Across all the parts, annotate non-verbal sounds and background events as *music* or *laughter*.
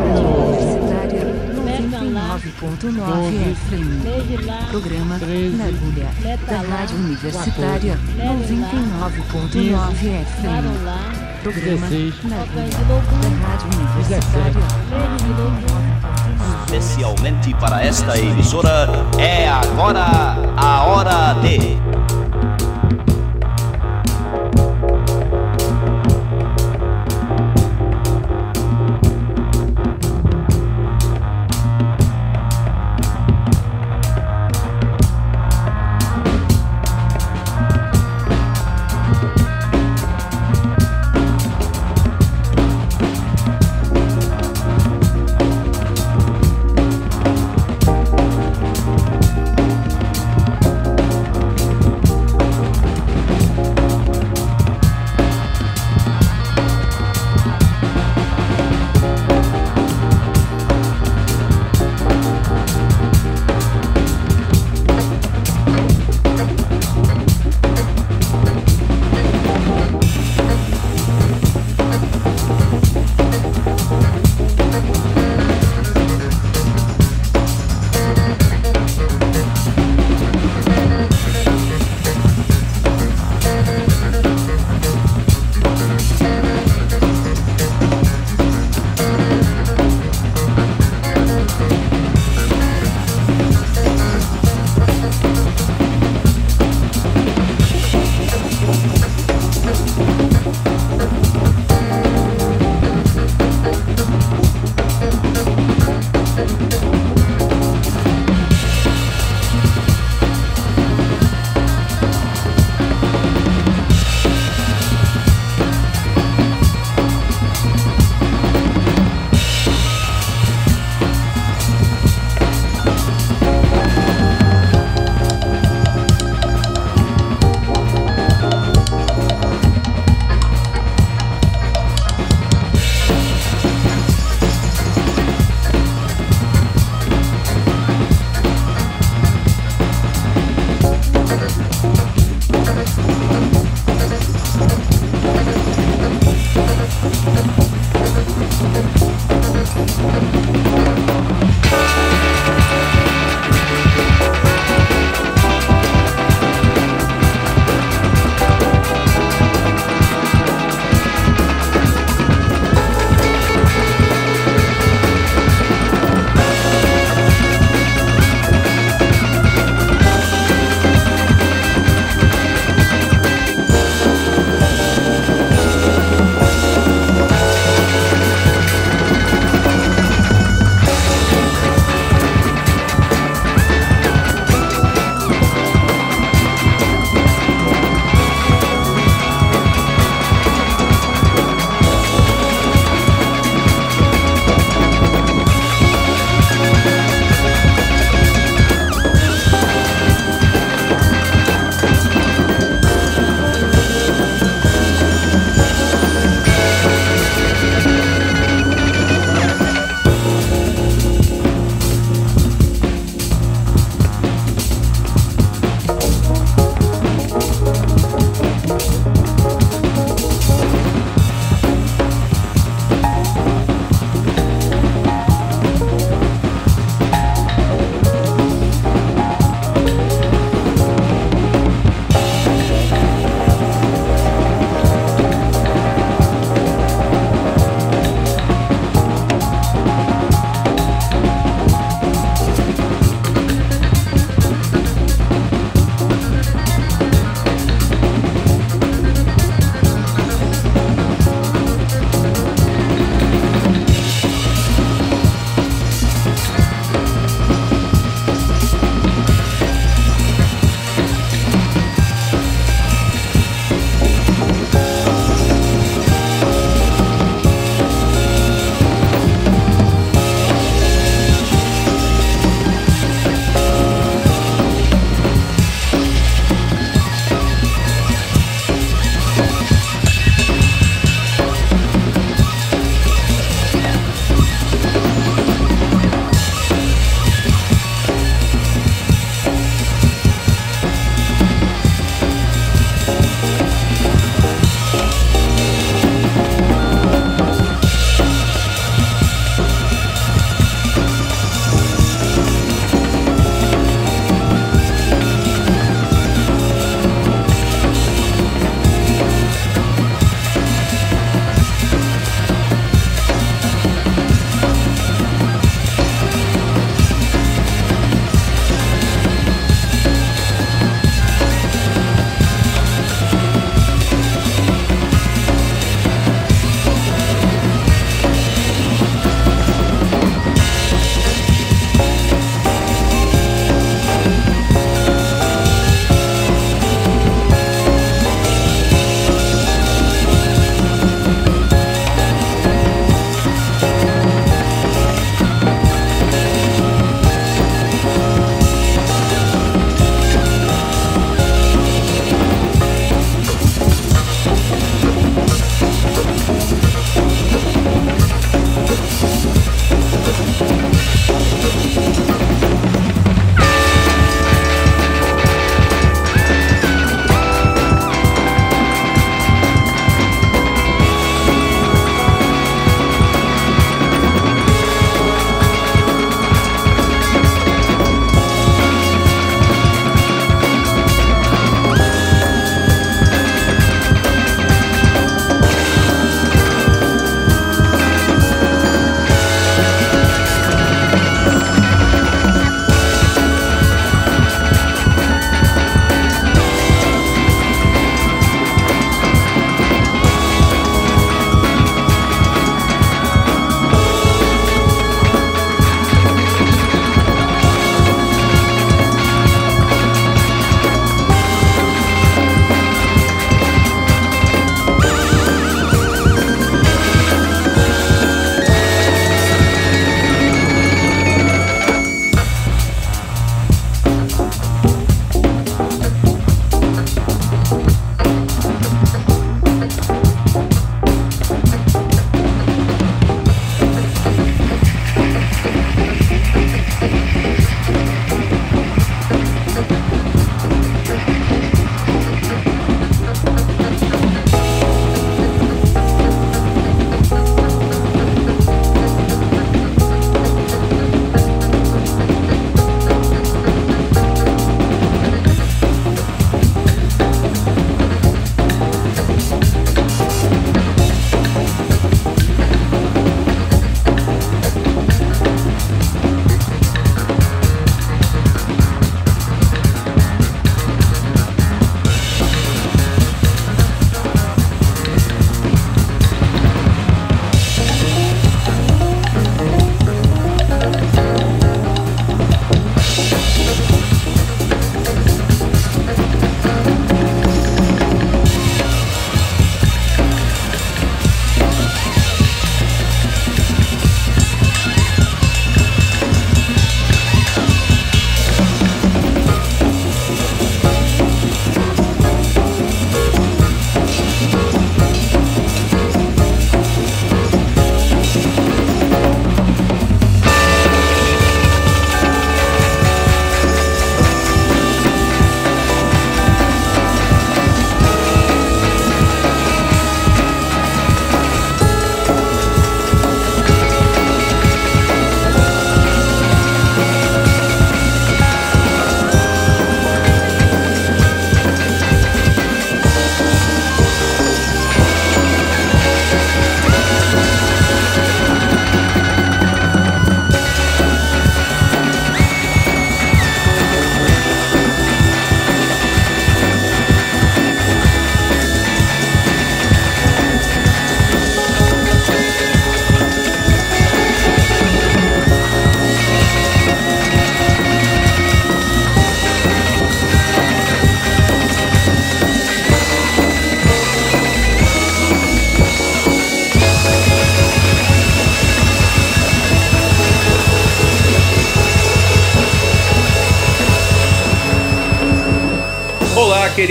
Universitária 99.9 FM. Desde lá, Programa Agulha da. Rádio Universitária Quatorze. 99.9 FM. Programa 16. Na Toca Agulha de loucura, da Rádio Universitária. Especialmente para esta emissora, é agora a hora de.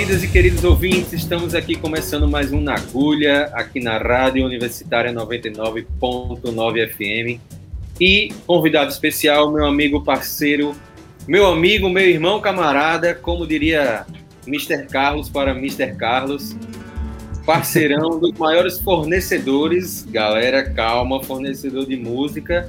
Queridas e queridos ouvintes, estamos aqui começando mais um Na Agulha, aqui na Rádio Universitária 99.9 FM. E convidado especial, meu amigo parceiro, meu amigo, meu irmão camarada, como diria Mr. Carlos para Mr. Carlos, parceirão dos maiores fornecedores, galera, calma, fornecedor de música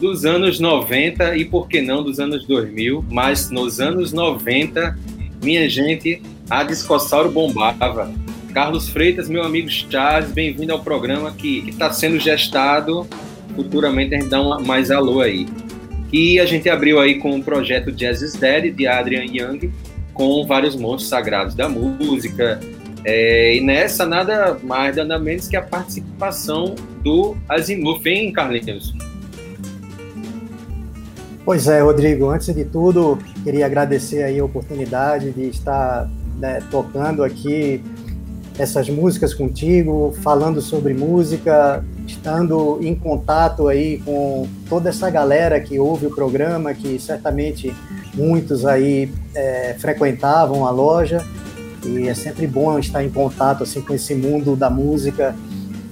dos anos 90 e por que não dos anos 2000, mas nos anos 90, minha gente, a Discossauro bombava. Carlos Freitas, meu amigo Charles, bem-vindo ao programa que está sendo gestado. Futuramente a gente dá uma, mais alô aí. E a gente abriu aí com o projeto Jazz is Dead, de Adrian Young, com vários monstros sagrados da música. É, e nessa, nada mais, nada menos que a participação do Azimuth, hein, Carlinhos? Pois é, Rodrigo, antes de tudo, queria agradecer aí a oportunidade de estar né, tocando aqui essas músicas contigo, falando sobre música, estando em contato aí com toda essa galera que ouve o programa, que certamente muitos aí é, frequentavam a loja e é sempre bom estar em contato assim com esse mundo da música,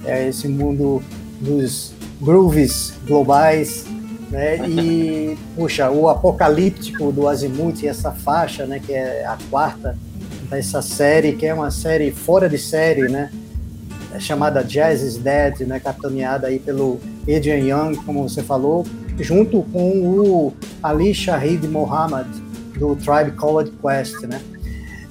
é, esse mundo dos grooves globais, né? E *laughs* puxa, o apocalíptico do Azimuth, essa faixa, né, que é a quarta dessa série, que é uma série fora de série, né? É chamada Jazz is Dead, né? Capitaneada aí pelo Adrian Young, como você falou, junto com o Ali Shahid Mohammed, do Tribe Called Quest, né?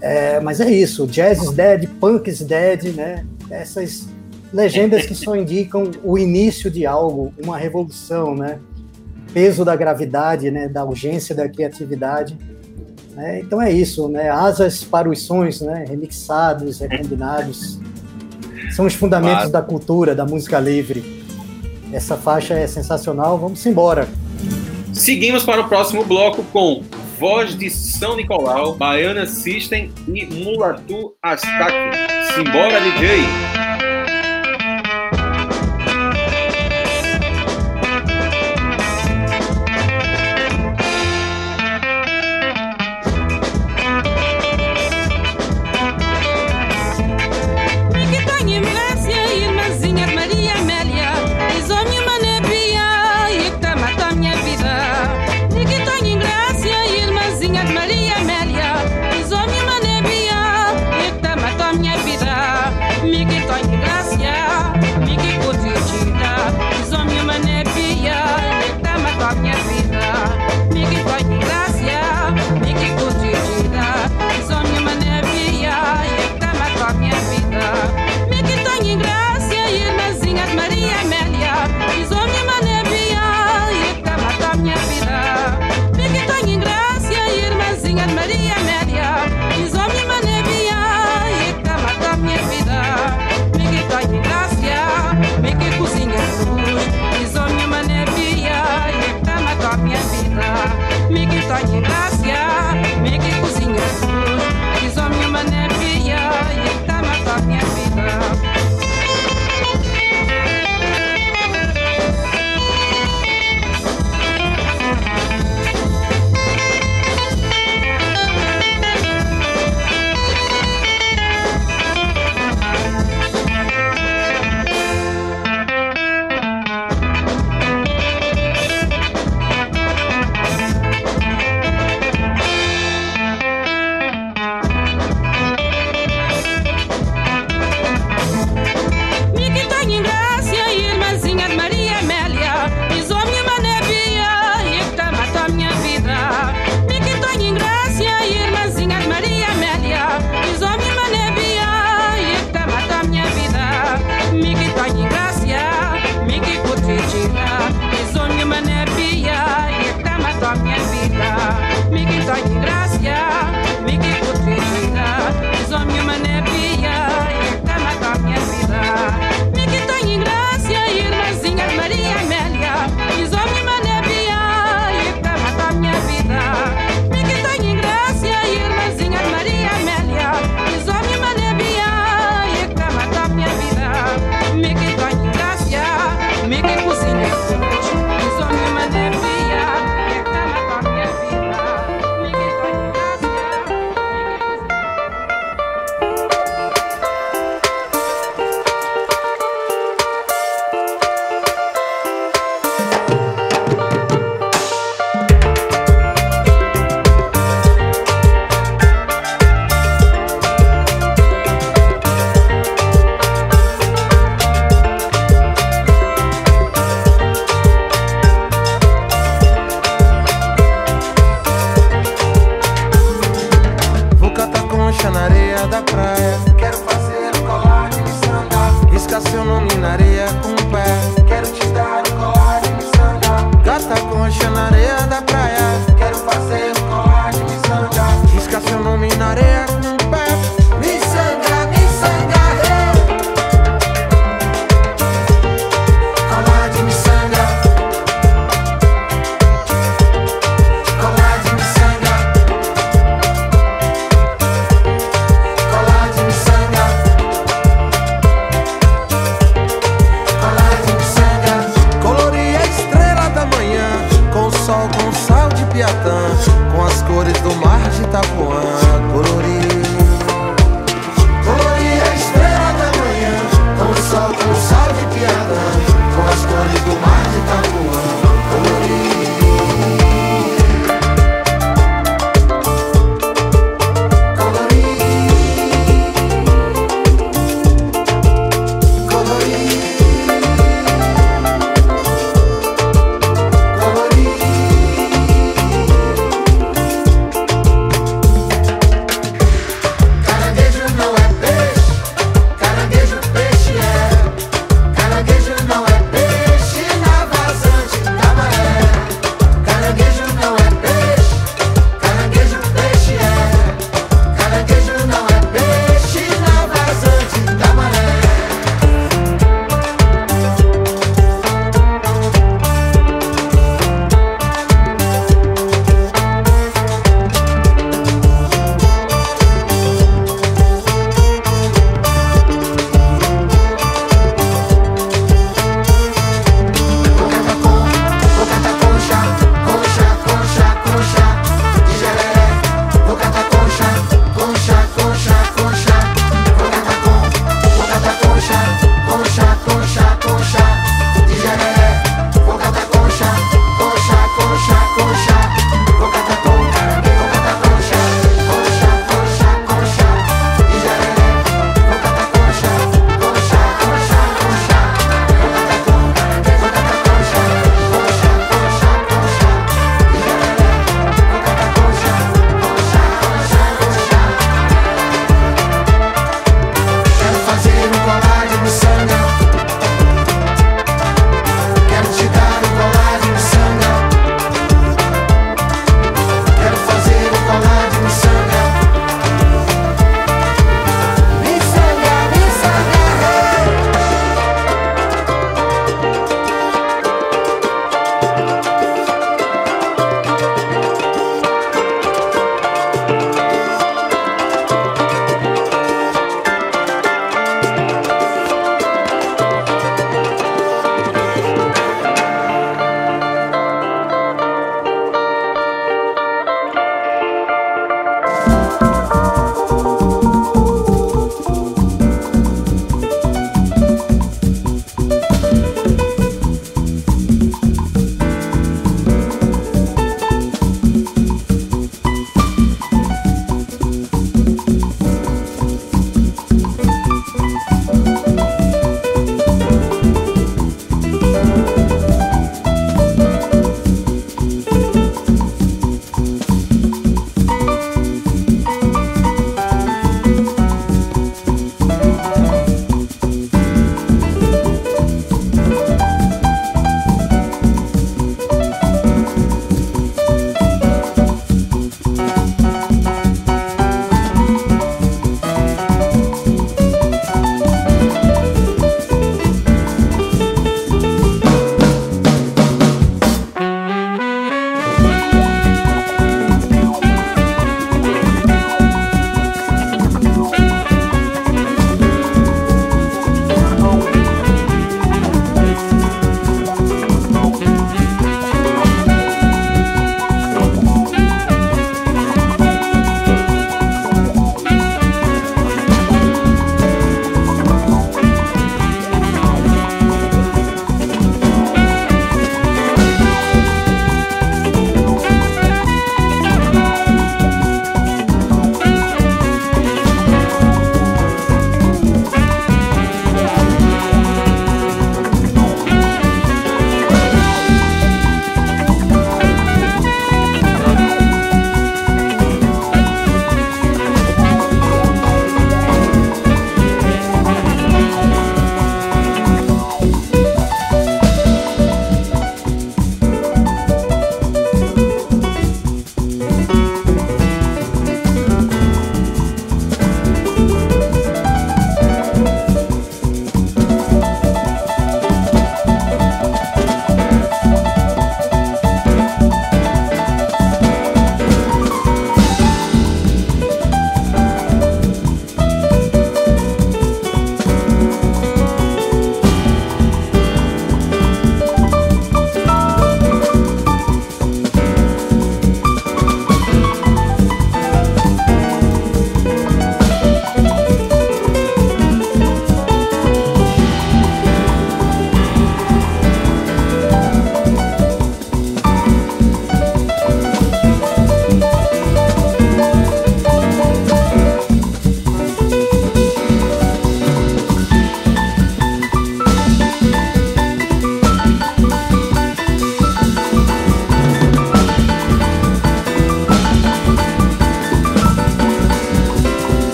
É, mas é isso, Jazz is Dead, Punk is Dead, né? Essas legendas que só indicam o início de algo, uma revolução, né? Peso da gravidade, né? Da urgência da criatividade né? Então é isso, né? Asas para os sonhos, né? remixados, recombinados. São os fundamentos claro. da cultura, da música livre. Essa faixa é sensacional, vamos embora. Seguimos para o próximo bloco com Voz de São Nicolau, Baiana System e Mulatu Astaque. Simbora, DJ!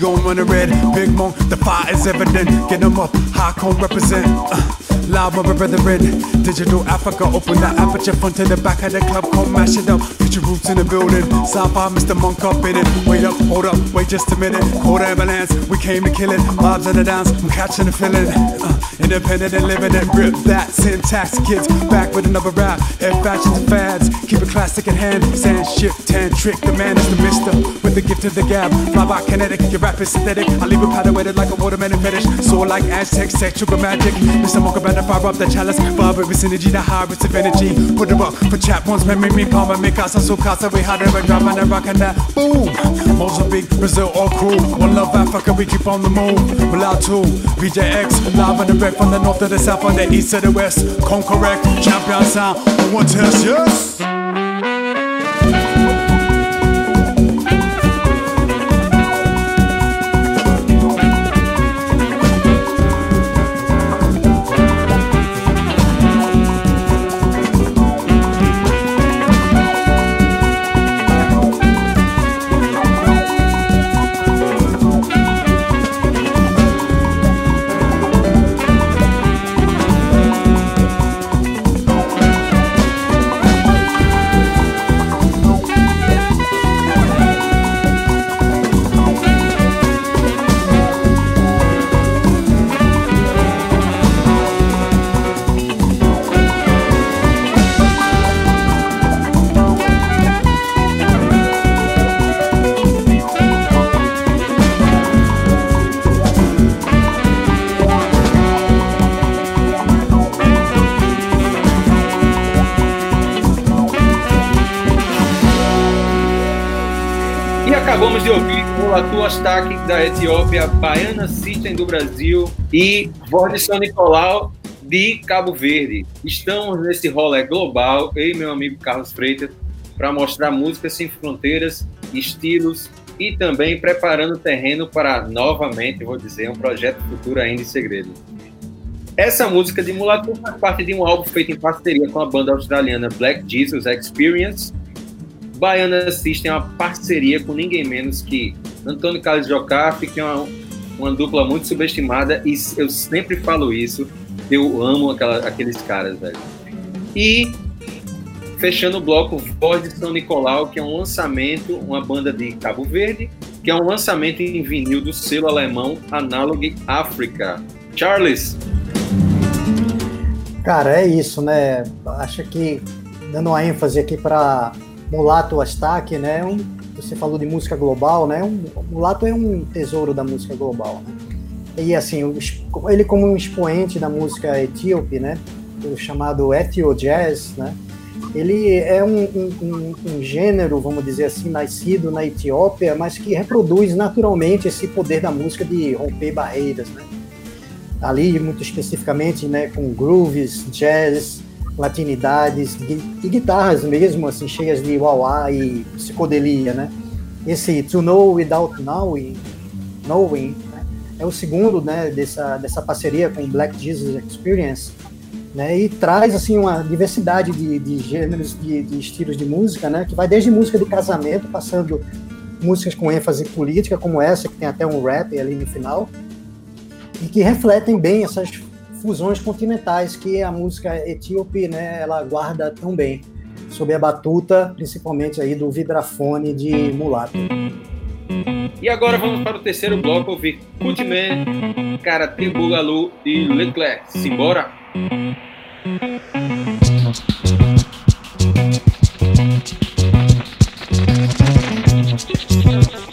Gon' run the red. Big Monk, the fire is evident. Get them up, high cone represent. Uh, Live with my brethren, digital Africa, open the aperture front to the back of the club, come mash it up. Your roots in the building. Sci-fi, Mr. Monk up in it. Wait up, hold up, wait just a minute. Hold ambulance, we came to kill it. Vibes of the dance, I'm catching the feeling. Uh, independent and living it, rip that syntax. Kids back with another rap. Head fashions and fads, keep it classic at hand. Sand ship, tan trick, the man is the mister with the gift of the gab. Fly by kinetic, your rap is synthetic. I leave it powder weighted like a watermelon fetish. Soar like Aztec, sexual magic. Mr. Monk to fire up the chalice. Vibrate with synergy, the hybrids of energy. Put it up for chat ones, memory me, palma, me casa, so casa, we had a drum and a rock and that. Boom! Mozambique, Brazil, all crew. One love Africa, we keep on the move. Two, VJX, live on the red from the north to the south, on the east to the west. Come correct, champion sound, one test, yes! Latu Astaque da Etiópia, Baiana System do Brasil e Voz de São Nicolau de Cabo Verde. Estamos nesse rolê global, eu e meu amigo Carlos Freitas, para mostrar músicas sem fronteiras, estilos e também preparando o terreno para, novamente, vou dizer, um projeto futuro ainda em segredo. Essa música de Mulatu faz parte de um álbum feito em parceria com a banda australiana Black Jesus Experience. Baiana System é uma parceria com ninguém menos que Antônio Carlos Jocafe, que é uma, uma dupla muito subestimada, e eu sempre falo isso, eu amo aquela, aqueles caras, velho. E fechando o bloco, Voz de São Nicolau, que é um lançamento, uma banda de Cabo Verde, que é um lançamento em vinil do selo alemão Analog Africa. Charles, Cara, é isso, né? Acho que dando uma ênfase aqui para Mulato Astaque, né? Um, você falou de música global, né? Um, Mulato é um tesouro da música global, né? E assim, o ele como um expoente da música etíope, né? O chamado Ethio Jazz, né? Ele é um- um- um gênero, vamos dizer assim, nascido na Etiópia, mas que reproduz naturalmente esse poder da música de romper barreiras, né? ali muito especificamente, né, com grooves, jazz, latinidades e guitarras mesmo, assim, cheias de wah e psicodelia, né? Esse To Know Without Knowing, knowing né, é o segundo, né, dessa, dessa parceria com Black Jesus Experience, né, e traz, assim, uma diversidade de, de gêneros, de, de estilos de música, né, que vai desde música de casamento, passando músicas com ênfase política, como essa, que tem até um rap ali no final, e que refletem bem essas fusões continentais que a música etíope, né, ela guarda tão bem, sob a batuta, principalmente aí do vibrafone de mulato. E agora vamos para o terceiro bloco, ouvir Kutman, Karate Bugalu e Leclerc. Simbora! Thank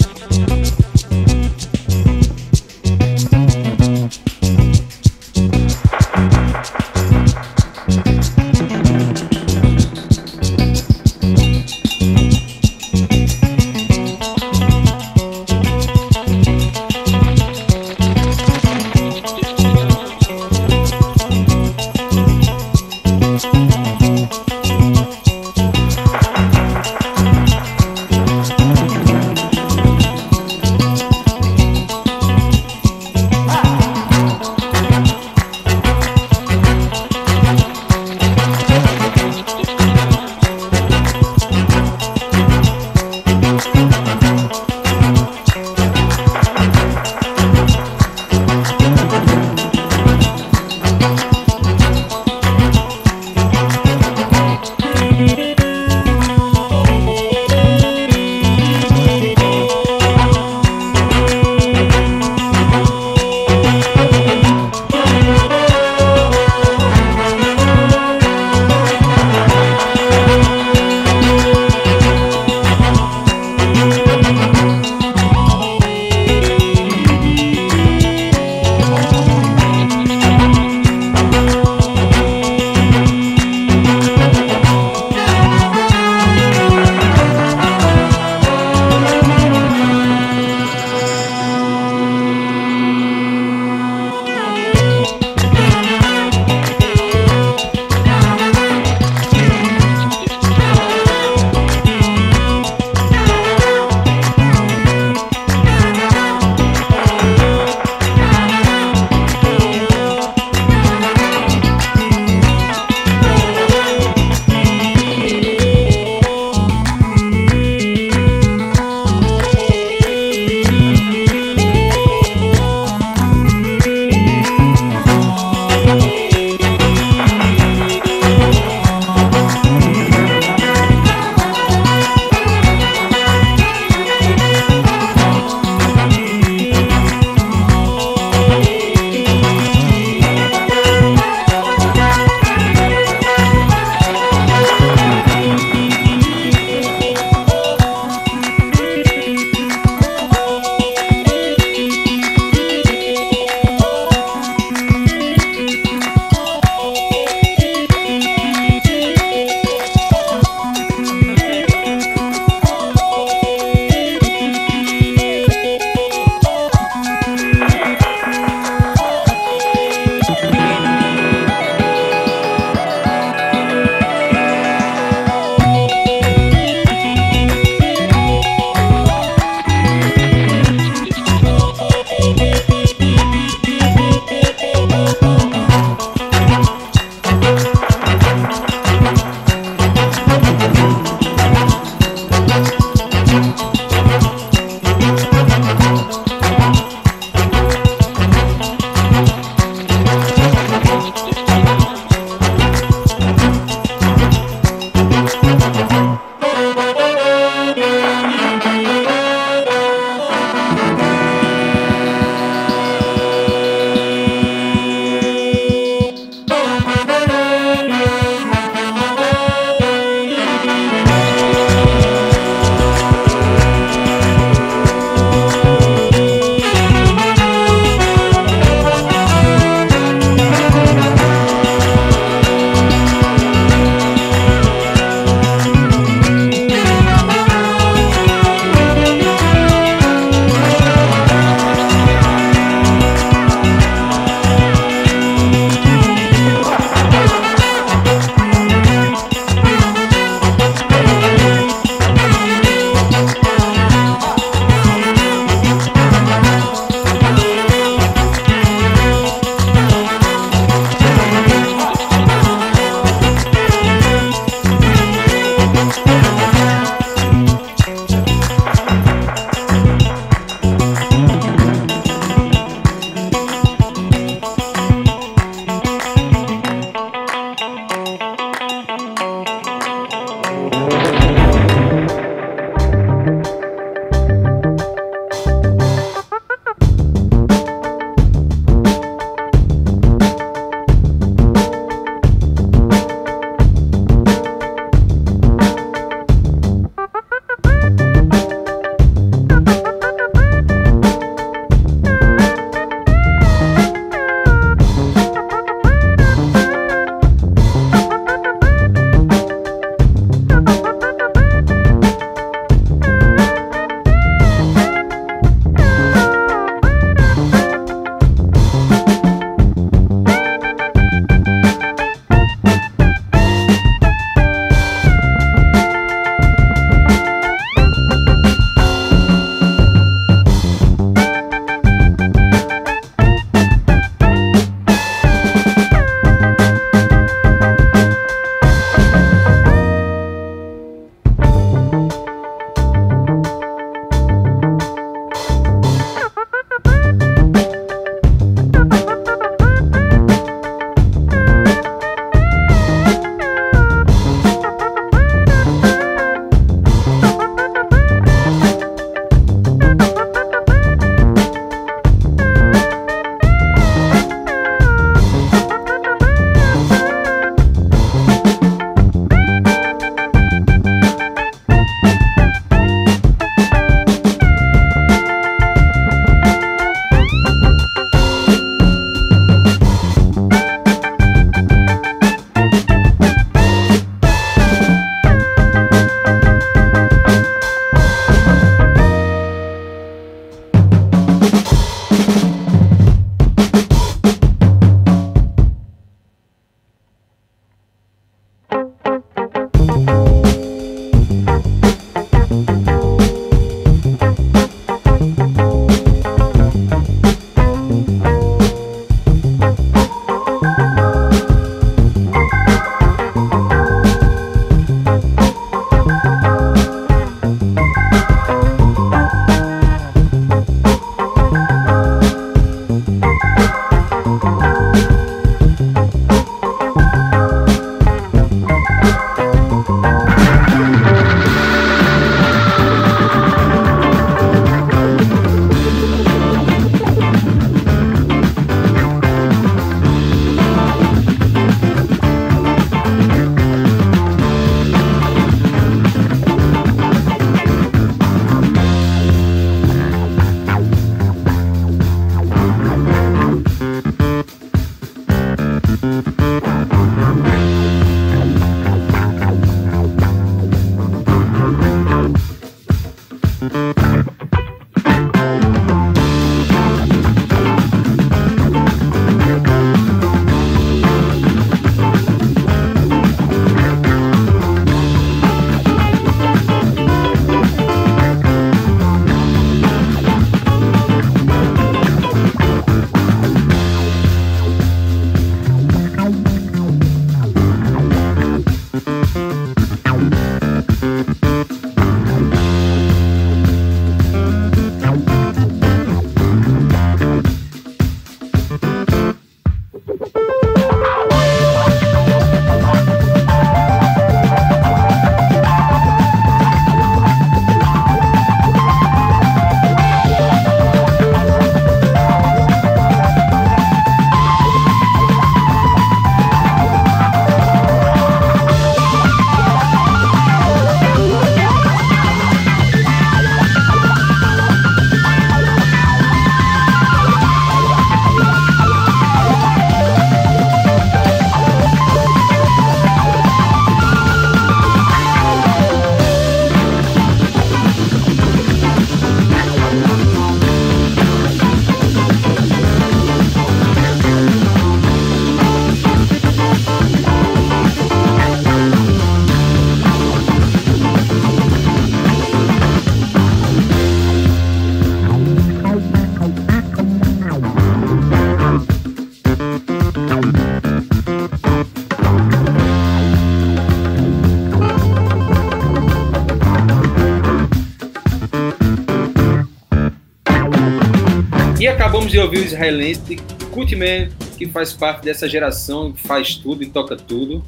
E acabamos de ouvir o israelense Kutman, que faz parte dessa geração, que faz tudo e toca tudo,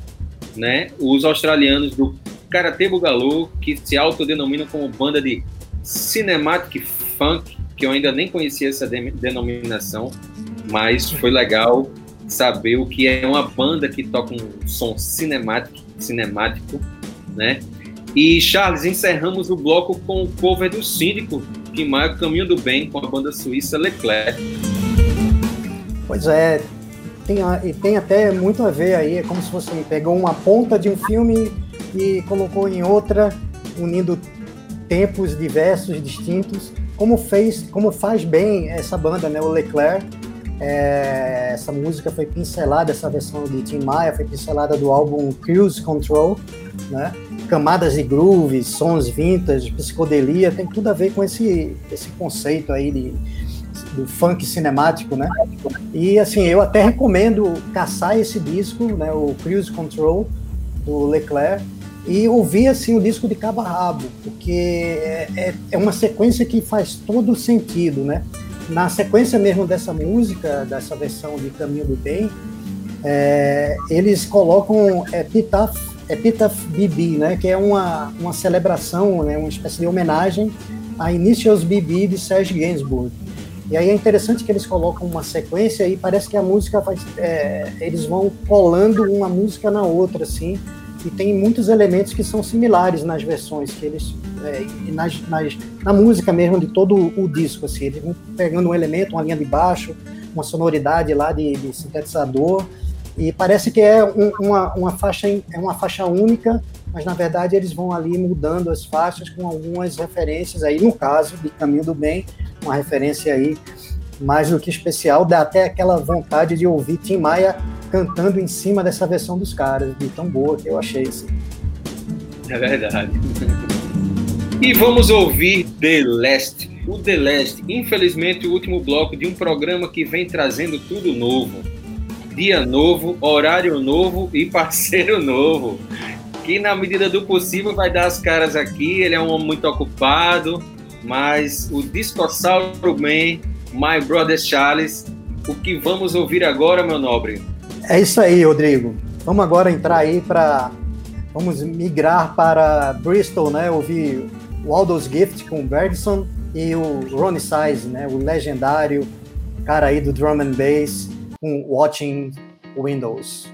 né? Os australianos do Karate Bugaloo, que se autodenominam como banda de Cinematic Funk, que eu ainda nem conhecia essa de- denominação, mas foi legal saber o que é uma banda que toca um som cinemático, cinemático, né? E Charles, encerramos o bloco com o cover do Síndico, Tim Maia, Caminho do Bem, com a banda suíça Leclerc. Pois é, tem, a- e tem até muito a ver aí, é como se você pegou uma ponta de um filme e colocou em outra, unindo tempos diversos, distintos, como fez, como faz bem essa banda, né, o Leclerc. É, essa música foi pincelada, essa versão de Tim Maia foi pincelada do álbum Cruise Control, né? Camadas de grooves, sons vintage, psicodelia, tem tudo a ver com esse, esse conceito aí de, do funk cinemático, né? E assim, eu até recomendo caçar esse disco, né, o Cruise Control do Leclerc, e ouvir assim o disco de cabo a rabo, porque é, é, é uma sequência que faz todo sentido, né? Na sequência mesmo dessa música, dessa versão de Caminho do Bem, é, eles colocam Epitaph, Epitaph BB, né? Que é uma, uma celebração, né? uma espécie de homenagem a Initials BB de Serge Gainsbourg. E aí é interessante que eles colocam uma sequência e parece que a música faz, é, eles vão colando uma música na outra, assim, e tem muitos elementos que são similares nas versões que eles é, nas, nas, na música mesmo de todo o disco, assim, eles vão pegando um elemento, uma linha de baixo, uma sonoridade lá de, de sintetizador e parece que é um, uma, uma faixa é uma faixa única mas na verdade eles vão ali mudando as faixas com algumas referências aí, no caso de Caminho do Bem, uma referência aí mais do que especial, dá até aquela vontade de ouvir Tim Maia cantando em cima dessa versão dos caras, de tão boa que eu achei assim. É verdade. E vamos ouvir The Last. O The Last, infelizmente, o último bloco de um programa que vem trazendo tudo novo. Dia novo, horário novo e parceiro *laughs* novo que na medida do possível vai dar as caras aqui. Ele é um homem muito ocupado, mas o Discossauro Man, My Brother Charles, o que vamos ouvir agora, meu nobre? É isso aí, Rodrigo. Vamos agora entrar aí para. Vamos migrar para Bristol, né? Ouvir o Aldo's Gift com o Bergson e o Ronnie Size, né? O legendário cara aí do drum and bass com Watching Windows.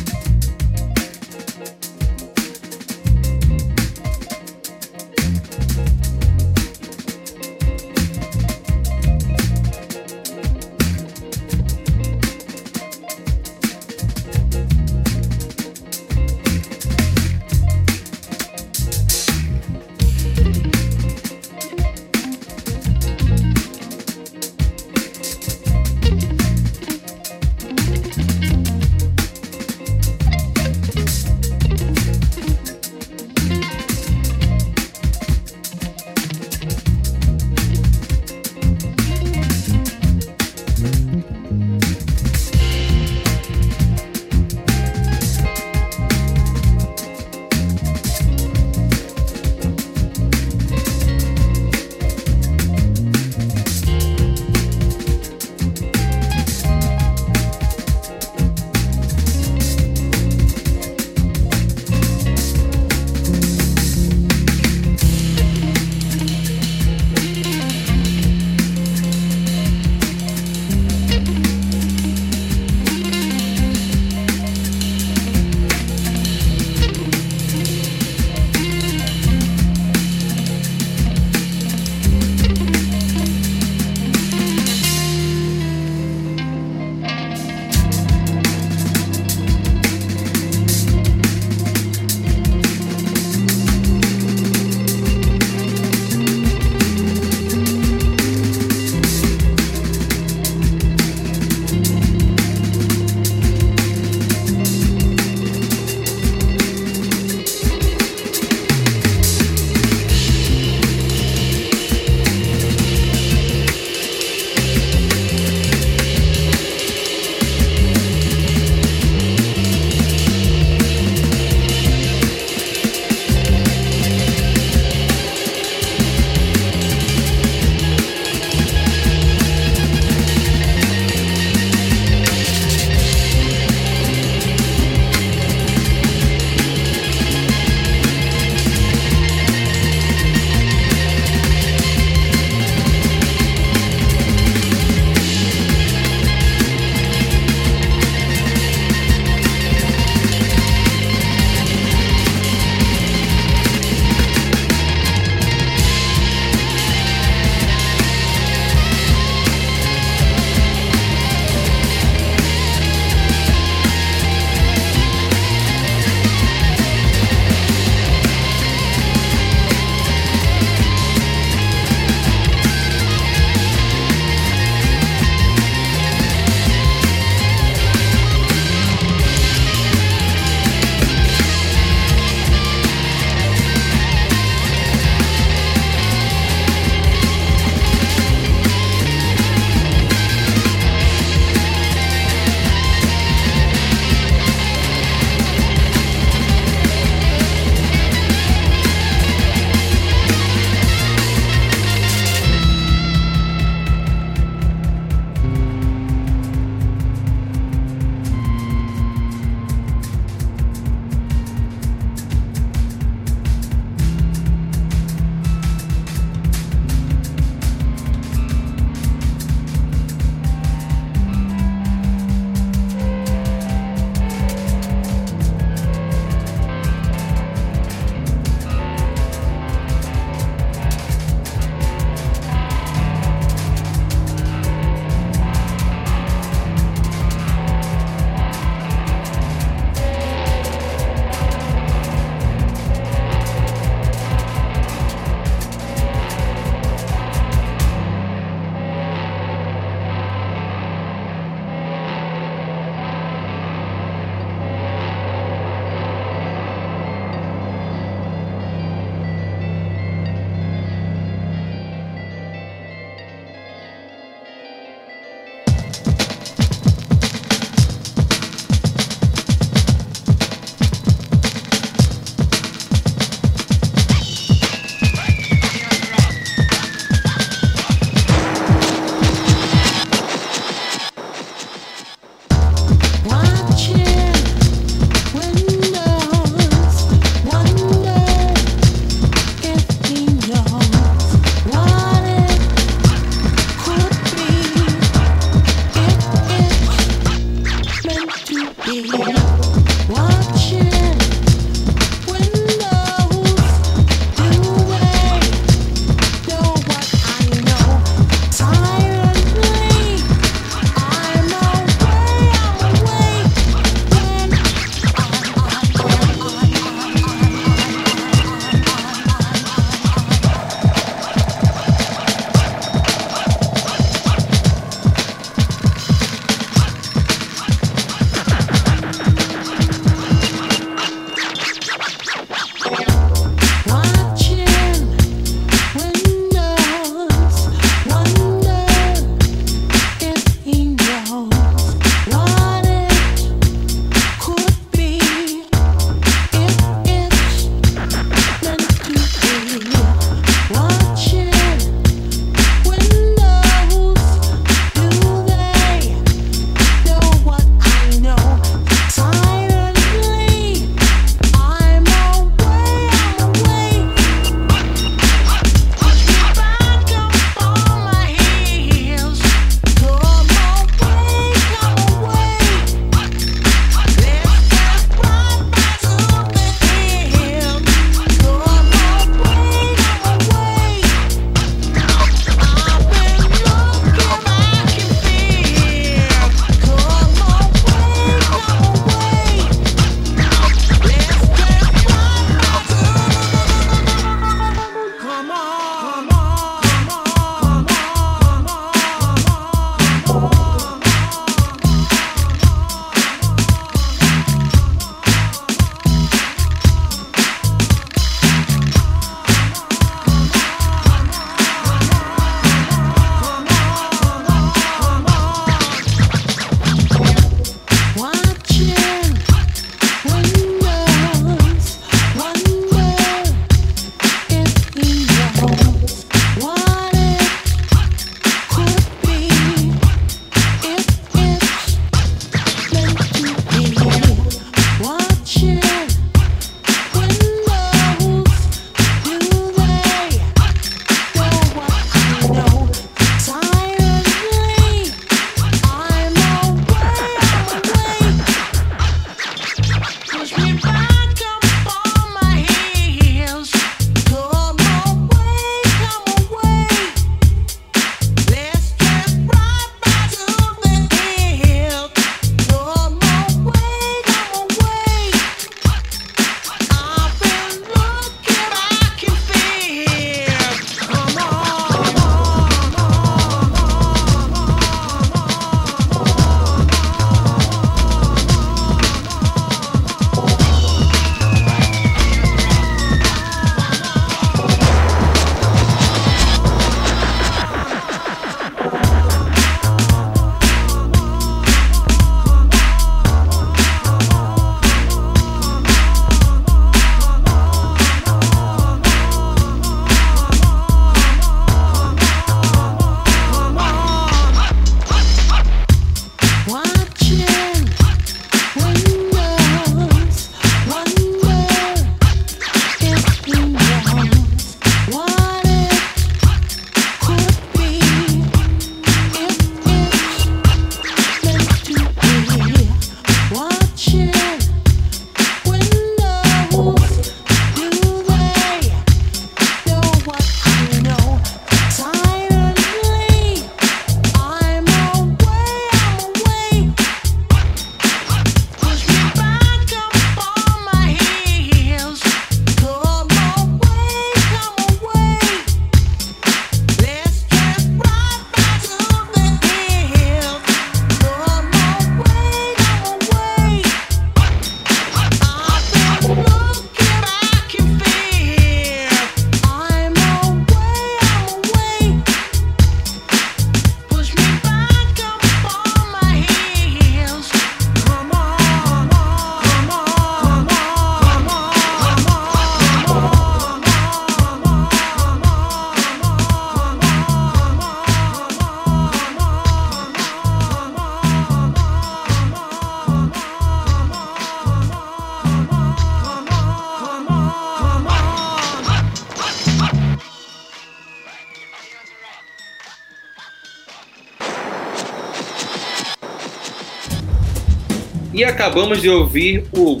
Acabamos de ouvir o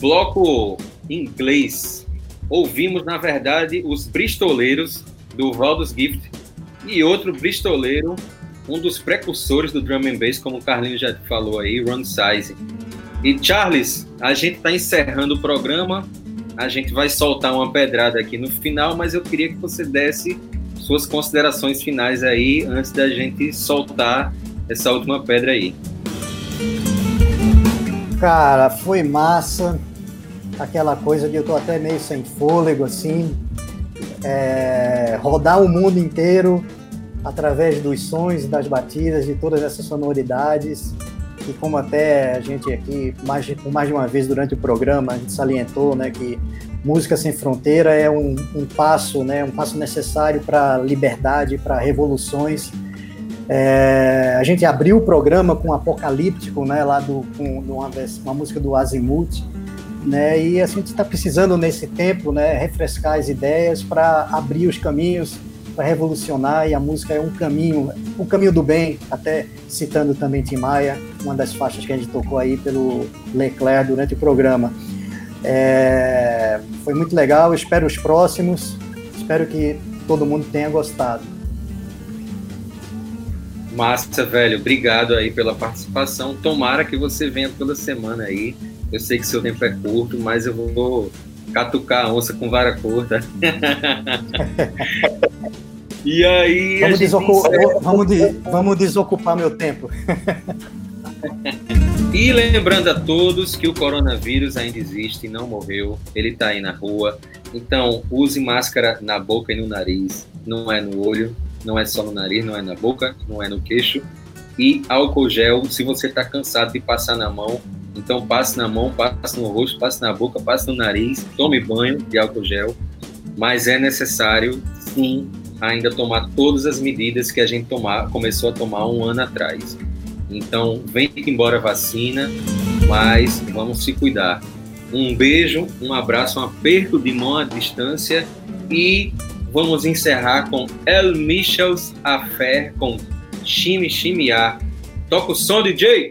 bloco inglês. Ouvimos, na verdade, os bristoleiros do Valdos Gift e outro bristoleiro, um dos precursores do drum and bass, como o Carlinhos já falou aí, Ron Size. E Charles, a gente está encerrando o programa, a gente vai soltar uma pedrada aqui no final, mas eu queria que você desse suas considerações finais aí antes da gente soltar essa última pedra aí. Cara, foi massa. Aquela coisa de eu tô até meio sem fôlego, assim. É, rodar o mundo inteiro através dos sons, das batidas, de todas essas sonoridades. E como até a gente aqui, mais, mais de uma vez durante o programa, a gente salientou, né, que música sem fronteira é um, um passo, né, um passo necessário para liberdade, para revoluções. É, a gente abriu o programa com Apocalíptico, né, lá do, com uma, uma música do Azimuth, né, e a gente está precisando nesse tempo, né, refrescar as ideias para abrir os caminhos para revolucionar e a música é um caminho, um caminho do bem, até citando também Tim Maia, uma das faixas que a gente tocou aí pelo Leclerc durante o programa. É, foi muito legal, espero os próximos, espero que todo mundo tenha gostado. Massa, velho, obrigado aí pela participação. Tomara que você venha toda semana aí. Eu sei que seu tempo é curto, mas eu vou catucar a onça com vara curta. *laughs* e aí. Vamos, desocu vamos, de vamos desocupar meu tempo. *laughs* e lembrando a todos que o coronavírus ainda existe, não morreu, ele está aí na rua. Então, use máscara na boca e no nariz, não é no olho, não é só no nariz, não é na boca, não é no queixo. E álcool gel, se você está cansado de passar na mão, então passe na mão, passe no rosto, passe na boca, passe no nariz, tome banho de álcool gel. Mas é necessário, sim, ainda tomar todas as medidas que a gente tomar, começou a tomar um ano atrás. Então, vem embora a vacina, mas vamos se cuidar. Um beijo, um abraço, um aperto de mão à distância e vamos encerrar com El Michels Affair com Chime Chimiá. Toca o som, DJ!